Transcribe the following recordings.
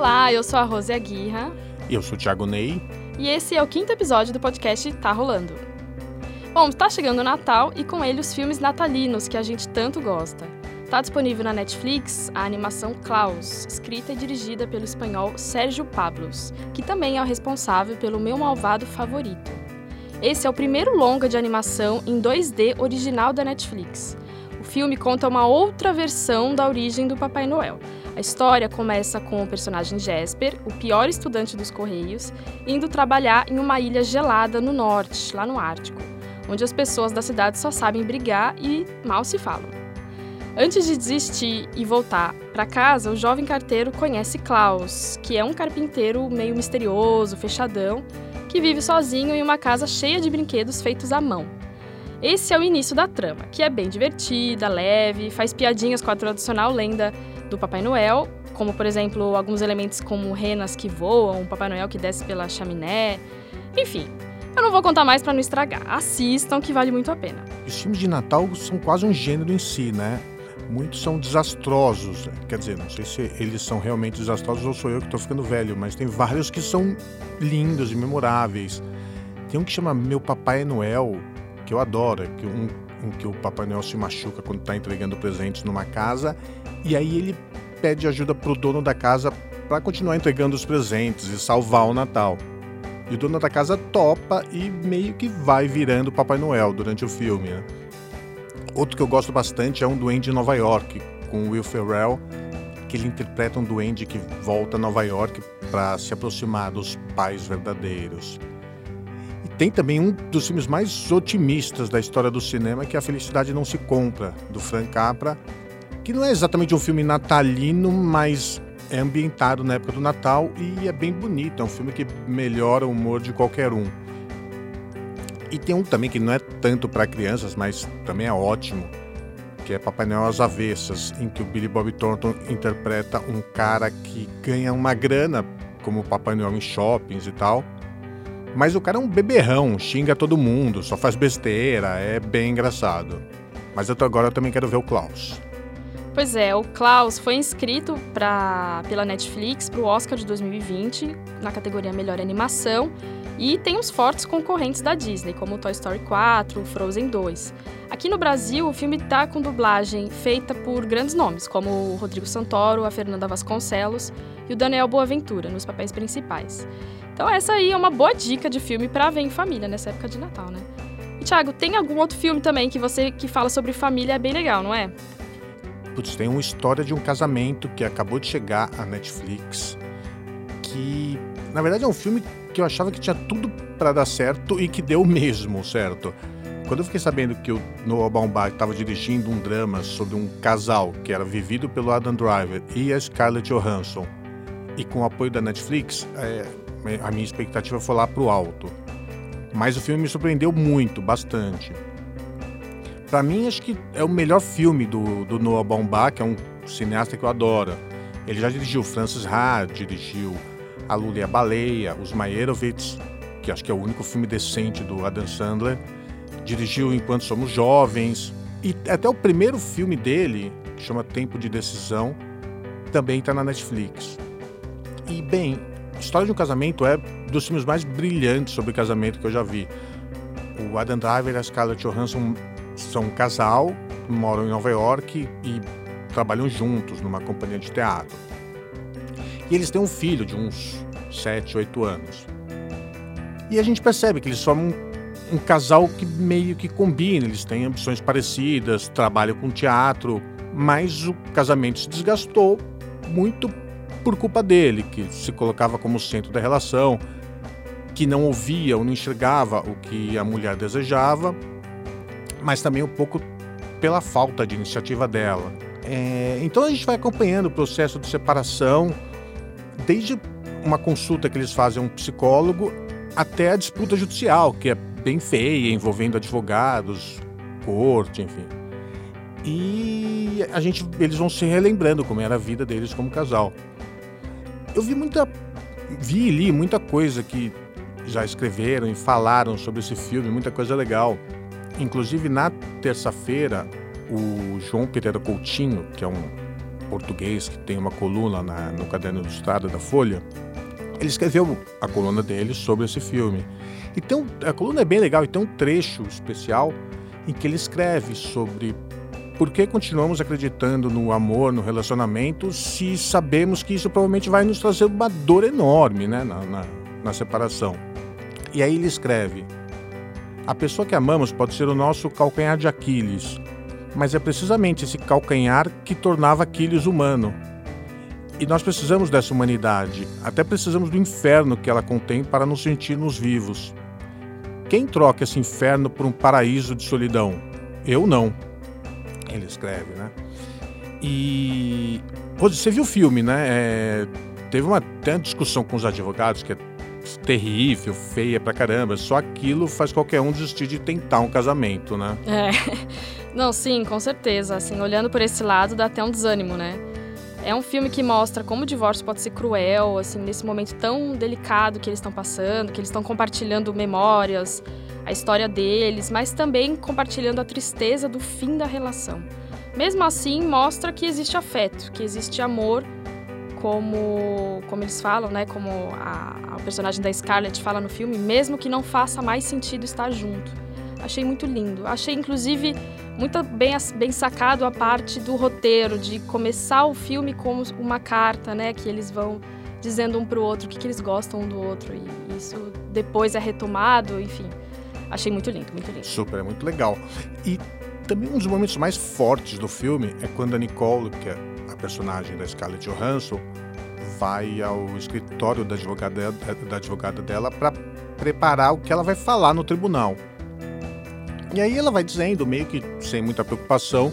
Olá, eu sou a Rose Aguirra. Eu sou o Thiago Ney. E esse é o quinto episódio do podcast Tá Rolando. Bom, está chegando o Natal e com ele os filmes natalinos que a gente tanto gosta. Está disponível na Netflix a animação Klaus, escrita e dirigida pelo espanhol Sérgio Pablos, que também é o responsável pelo meu malvado favorito. Esse é o primeiro longa de animação em 2D original da Netflix. Filme conta uma outra versão da origem do Papai Noel. A história começa com o personagem Jasper, o pior estudante dos Correios, indo trabalhar em uma ilha gelada no norte, lá no Ártico, onde as pessoas da cidade só sabem brigar e mal se falam. Antes de desistir e voltar para casa, o jovem carteiro conhece Klaus, que é um carpinteiro meio misterioso, fechadão, que vive sozinho em uma casa cheia de brinquedos feitos à mão. Esse é o início da trama, que é bem divertida, leve, faz piadinhas com a tradicional lenda do Papai Noel, como por exemplo alguns elementos como renas que voam, Papai Noel que desce pela chaminé, enfim. Eu não vou contar mais para não estragar. Assistam que vale muito a pena. Os filmes de Natal são quase um gênero em si, né? Muitos são desastrosos. Quer dizer, não sei se eles são realmente desastrosos ou sou eu que estou ficando velho, mas tem vários que são lindos e memoráveis. Tem um que chama Meu Papai Noel, que eu adoro, que um, em que o Papai Noel se machuca quando está entregando presentes numa casa e aí ele pede ajuda pro dono da casa para continuar entregando os presentes e salvar o Natal. E o dono da casa topa e meio que vai virando Papai Noel durante o filme. Né? Outro que eu gosto bastante é um duende em Nova York, com Will Ferrell, que ele interpreta um duende que volta a Nova York para se aproximar dos pais verdadeiros. Tem também um dos filmes mais otimistas da história do cinema, que é A Felicidade Não Se Compra, do Frank Capra, que não é exatamente um filme natalino, mas é ambientado na época do Natal e é bem bonito. É um filme que melhora o humor de qualquer um. E tem um também que não é tanto para crianças, mas também é ótimo, que é Papai Noel às Avessas, em que o Billy Bob Thornton interpreta um cara que ganha uma grana como Papai Noel em shoppings e tal. Mas o cara é um beberrão, xinga todo mundo, só faz besteira, é bem engraçado. Mas eu tô agora eu também quero ver o Klaus. Pois é, o Klaus foi inscrito pra, pela Netflix para o Oscar de 2020 na categoria Melhor Animação e tem uns fortes concorrentes da Disney, como Toy Story 4, Frozen 2. Aqui no Brasil, o filme tá com dublagem feita por grandes nomes, como o Rodrigo Santoro, a Fernanda Vasconcelos e o Daniel Boaventura, nos papéis principais. Então essa aí é uma boa dica de filme para ver em família nessa época de Natal, né? E Thiago, tem algum outro filme também que você que fala sobre família é bem legal, não é? Putz, tem uma história de um casamento que acabou de chegar à Netflix. Que, na verdade, é um filme que eu achava que tinha tudo para dar certo e que deu mesmo certo. Quando eu fiquei sabendo que o Noah Baumbach estava dirigindo um drama sobre um casal que era vivido pelo Adam Driver e a Scarlett Johansson, e com o apoio da Netflix, é, a minha expectativa foi lá pro alto. Mas o filme me surpreendeu muito, bastante. Para mim, acho que é o melhor filme do, do Noah Baumbach, que é um cineasta que eu adoro. Ele já dirigiu Francis Ha, dirigiu A Lula e a Baleia, Os Meyerowitz, que acho que é o único filme decente do Adam Sandler. Dirigiu Enquanto Somos Jovens. E até o primeiro filme dele, que chama Tempo de Decisão, também está na Netflix. E, bem, História de um Casamento é dos filmes mais brilhantes sobre casamento que eu já vi. O Adam Driver e a Scarlett Johansson são um casal, moram em Nova York e trabalham juntos numa companhia de teatro. E eles têm um filho de uns 7, 8 anos. E a gente percebe que eles formam um, um casal que meio que combina, eles têm ambições parecidas, trabalham com teatro, mas o casamento se desgastou muito por culpa dele, que se colocava como centro da relação, que não ouvia ou não enxergava o que a mulher desejava mas também um pouco pela falta de iniciativa dela. É, então a gente vai acompanhando o processo de separação, desde uma consulta que eles fazem a um psicólogo até a disputa judicial, que é bem feia, envolvendo advogados, corte, enfim. E a gente, eles vão se relembrando como era a vida deles como casal. Eu vi muita, vi e li muita coisa que já escreveram e falaram sobre esse filme, muita coisa legal. Inclusive, na terça-feira, o João Pereira Coutinho, que é um português que tem uma coluna na, no caderno ilustrado da Folha, ele escreveu a coluna dele sobre esse filme. E um, a coluna é bem legal e tem um trecho especial em que ele escreve sobre por que continuamos acreditando no amor, no relacionamento, se sabemos que isso provavelmente vai nos trazer uma dor enorme né, na, na, na separação. E aí ele escreve: A pessoa que amamos pode ser o nosso calcanhar de Aquiles, mas é precisamente esse calcanhar que tornava Aquiles humano. E nós precisamos dessa humanidade, até precisamos do inferno que ela contém para nos sentirmos vivos. Quem troca esse inferno por um paraíso de solidão? Eu não ele escreve, né? E você viu o filme, né? É, teve uma, uma discussão com os advogados que é terrível, feia pra caramba. Só aquilo faz qualquer um desistir de tentar um casamento, né? É. Não, sim, com certeza. Assim, olhando por esse lado, dá até um desânimo, né? É um filme que mostra como o divórcio pode ser cruel, assim, nesse momento tão delicado que eles estão passando, que eles estão compartilhando memórias, a história deles, mas também compartilhando a tristeza do fim da relação. Mesmo assim, mostra que existe afeto, que existe amor, como, como eles falam, né? Como a, a personagem da Scarlett fala no filme, mesmo que não faça mais sentido estar junto. Achei muito lindo. Achei, inclusive, muito bem, bem sacado a parte do roteiro, de começar o filme como uma carta, né? Que eles vão dizendo um pro outro o que, que eles gostam um do outro. E isso depois é retomado, enfim. Achei muito lindo, muito lindo. Super, é muito legal. E também um dos momentos mais fortes do filme é quando a Nicole, que é a personagem da Scarlett Johansson, vai ao escritório da advogada, da advogada dela para preparar o que ela vai falar no tribunal. E aí ela vai dizendo, meio que sem muita preocupação,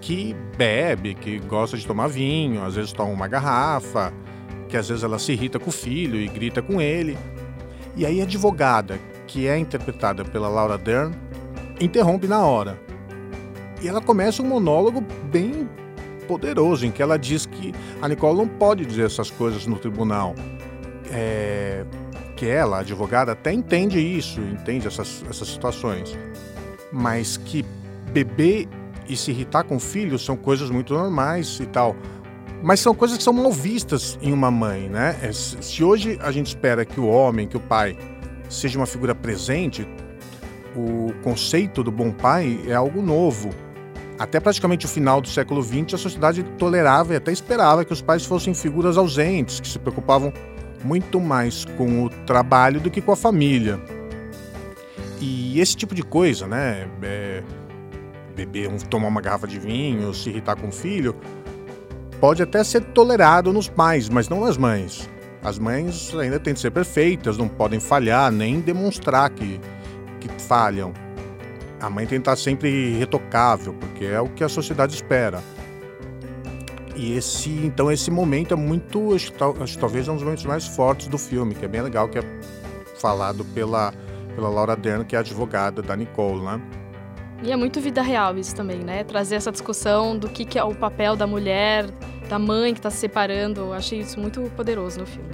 que bebe, que gosta de tomar vinho, às vezes toma uma garrafa, que às vezes ela se irrita com o filho e grita com ele. E aí a advogada, que é interpretada pela Laura Dern, interrompe na hora. E ela começa um monólogo bem poderoso, em que ela diz que a Nicole não pode dizer essas coisas no tribunal. É, que ela, a advogada, até entende isso, entende essas, essas situações. Mas que beber e se irritar com o filho são coisas muito normais e tal. Mas são coisas que são mal vistas em uma mãe, né? É, se hoje a gente espera que o homem, que o pai seja uma figura presente, o conceito do bom pai é algo novo. Até praticamente o final do século XX, a sociedade tolerava e até esperava que os pais fossem figuras ausentes, que se preocupavam muito mais com o trabalho do que com a família. E esse tipo de coisa, né? É, beber, tomar uma garrafa de vinho, se irritar com o filho, pode até ser tolerado nos pais, mas não nas mães. As mães ainda têm de ser perfeitas, não podem falhar, nem demonstrar que, que falham. A mãe tem que estar sempre irretocável, porque é o que a sociedade espera. E esse, então, esse momento é muito, acho, acho, talvez é um dos momentos mais fortes do filme, que é bem legal, que é falado pela, pela Laura Dern, que é advogada da Nicole, né? E é muito vida real isso também, né? Trazer essa discussão do que, que é o papel da mulher, da mãe que está se separando. Eu achei isso muito poderoso no filme.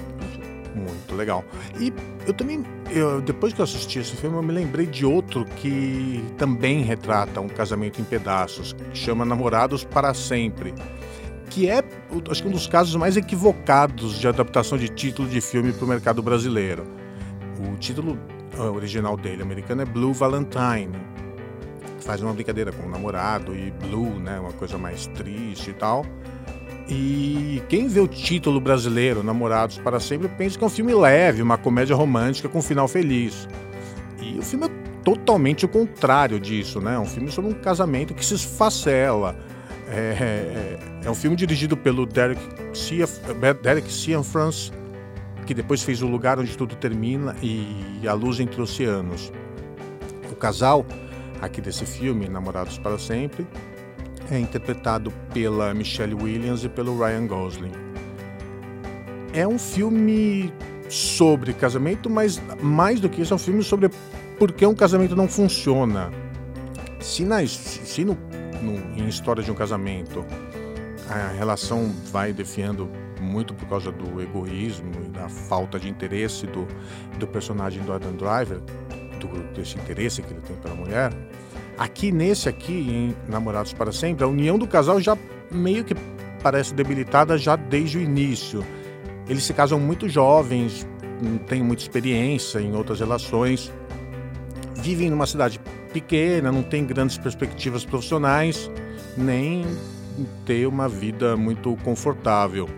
Muito legal. E eu também, eu, depois que eu assisti esse filme, eu me lembrei de outro que também retrata um casamento em pedaços, que chama Namorados para Sempre. Que é, acho que um dos casos mais equivocados de adaptação de título de filme para o mercado brasileiro. O título original dele, americano, é Blue Valentine faz uma brincadeira com o namorado e Blue, né, uma coisa mais triste e tal. E quem vê o título brasileiro, Namorados para Sempre, pensa que é um filme leve, uma comédia romântica com um final feliz. E o filme é totalmente o contrário disso, né? É um filme sobre um casamento que se esfacela. É, é, é um filme dirigido pelo Derek, Cia, Derek Cianfrance, que depois fez O Lugar Onde Tudo Termina e A Luz Entre Oceanos. O casal aqui desse filme, Namorados para Sempre, é interpretado pela Michelle Williams e pelo Ryan Gosling. É um filme sobre casamento, mas mais do que isso, é um filme sobre por que um casamento não funciona. Se, na, se no, no, em História de um Casamento a relação vai defiando muito por causa do egoísmo e da falta de interesse do, do personagem do Adam Driver, do, desse interesse que ele tem pela mulher, Aqui nesse aqui, em Namorados para Sempre, a união do casal já meio que parece debilitada já desde o início. Eles se casam muito jovens, não têm muita experiência em outras relações, vivem numa cidade pequena, não tem grandes perspectivas profissionais, nem ter uma vida muito confortável.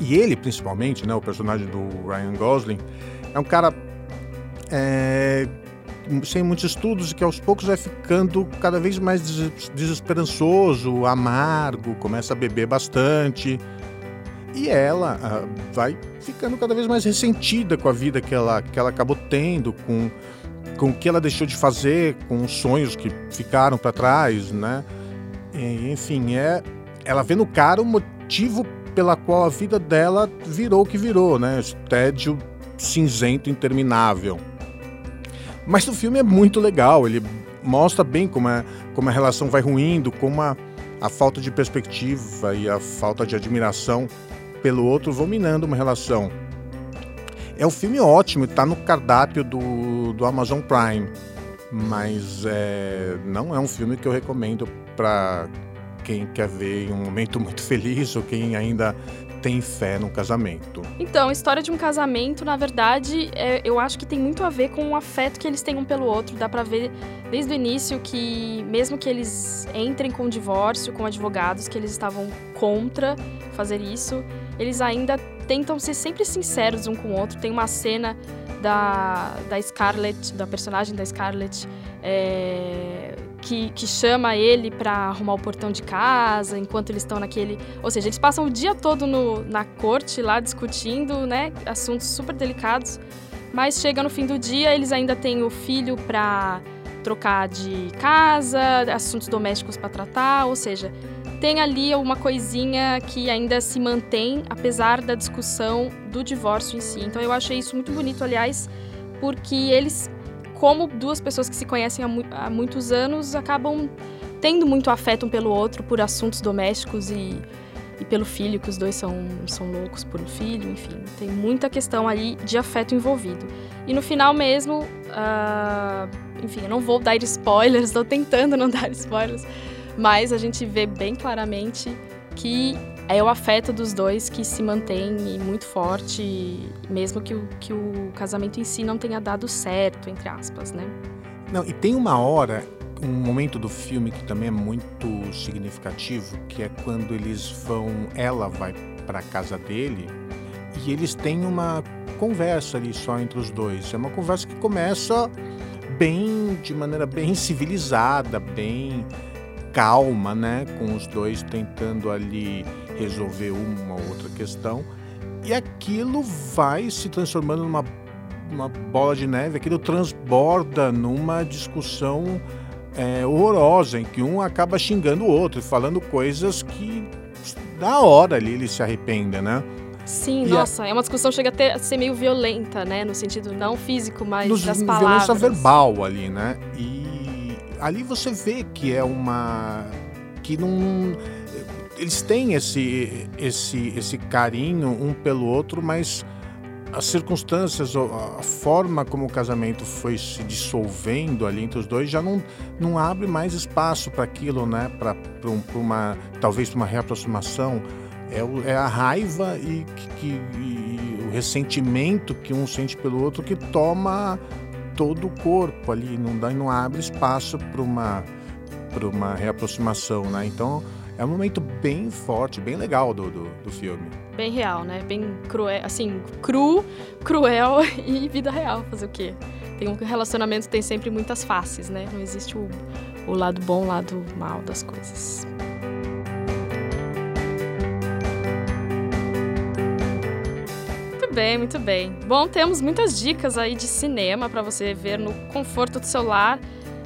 E ele, principalmente, né, o personagem do Ryan Gosling, é um cara é, sem muitos estudos e que aos poucos vai ficando cada vez mais desesperançoso, amargo, começa a beber bastante. E ela ah, vai ficando cada vez mais ressentida com a vida que ela, que ela acabou tendo, com, com o que ela deixou de fazer, com os sonhos que ficaram para trás, né? E, enfim, é, ela vê no cara o motivo pela qual a vida dela virou o que virou, né? Esse tédio cinzento interminável. Mas o filme é muito legal, ele mostra bem como, é, como a relação vai ruindo, como a, a falta de perspectiva e a falta de admiração pelo outro vão minando uma relação. É um filme ótimo, está no cardápio do, do Amazon Prime, mas é, não é um filme que eu recomendo para quem quer ver em um momento muito feliz ou quem ainda tem fé no casamento. Então, a história de um casamento, na verdade, é, eu acho que tem muito a ver com o afeto que eles têm um pelo outro. Dá pra ver desde o início que, mesmo que eles entrem com o divórcio, com advogados, que eles estavam contra fazer isso, eles ainda tentam ser sempre sinceros um com o outro. Tem uma cena da, da Scarlett, da personagem da Scarlett, é, que, que chama ele para arrumar o portão de casa, enquanto eles estão naquele. Ou seja, eles passam o dia todo no, na corte lá discutindo, né? Assuntos super delicados. Mas chega no fim do dia, eles ainda têm o filho para trocar de casa, assuntos domésticos para tratar, ou seja, tem ali uma coisinha que ainda se mantém, apesar da discussão do divórcio em si. Então eu achei isso muito bonito, aliás, porque eles como duas pessoas que se conhecem há, mu há muitos anos acabam tendo muito afeto um pelo outro por assuntos domésticos e, e pelo filho, que os dois são, são loucos por um filho, enfim. Tem muita questão ali de afeto envolvido. E no final mesmo, uh, enfim, eu não vou dar spoilers, estou tentando não dar spoilers, mas a gente vê bem claramente que é o afeto dos dois que se mantém muito forte, mesmo que o, que o casamento em si não tenha dado certo, entre aspas, né? Não, e tem uma hora, um momento do filme que também é muito significativo, que é quando eles vão, ela vai para casa dele e eles têm uma conversa ali só entre os dois. É uma conversa que começa bem, de maneira bem civilizada, bem calma, né? Com os dois tentando ali resolver uma ou outra questão. E aquilo vai se transformando numa uma bola de neve, aquilo transborda numa discussão é, horrorosa, em que um acaba xingando o outro, falando coisas que na hora ali ele se arrependa, né? Sim, e nossa, a... é uma discussão chega até a ser meio violenta, né? No sentido não físico, mas Nos, das palavras. Violência verbal ali, né? E ali você vê que é uma... que não eles têm esse, esse, esse carinho um pelo outro, mas as circunstâncias, a forma como o casamento foi se dissolvendo ali entre os dois já não, não abre mais espaço para aquilo, né? Para um, uma talvez uma reaproximação. É, é a raiva e, que, e o ressentimento que um sente pelo outro que toma todo o corpo ali, não dá, não abre espaço para uma para uma reaproximação, né? Então é um momento bem forte, bem legal do, do, do, filme. Bem real, né? Bem cruel, assim, cru, cruel e vida real. Fazer o quê? Tem um relacionamento tem sempre muitas faces, né? Não existe o, o lado bom, o lado mal das coisas. Bem, muito bem. Bom, temos muitas dicas aí de cinema para você ver no conforto do celular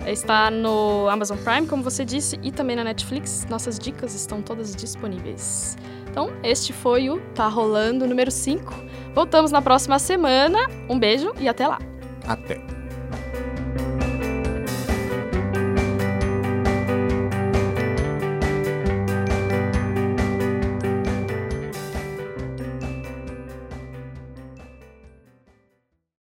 Está no Amazon Prime, como você disse, e também na Netflix. Nossas dicas estão todas disponíveis. Então, este foi o Tá Rolando número 5. Voltamos na próxima semana. Um beijo e até lá. Até.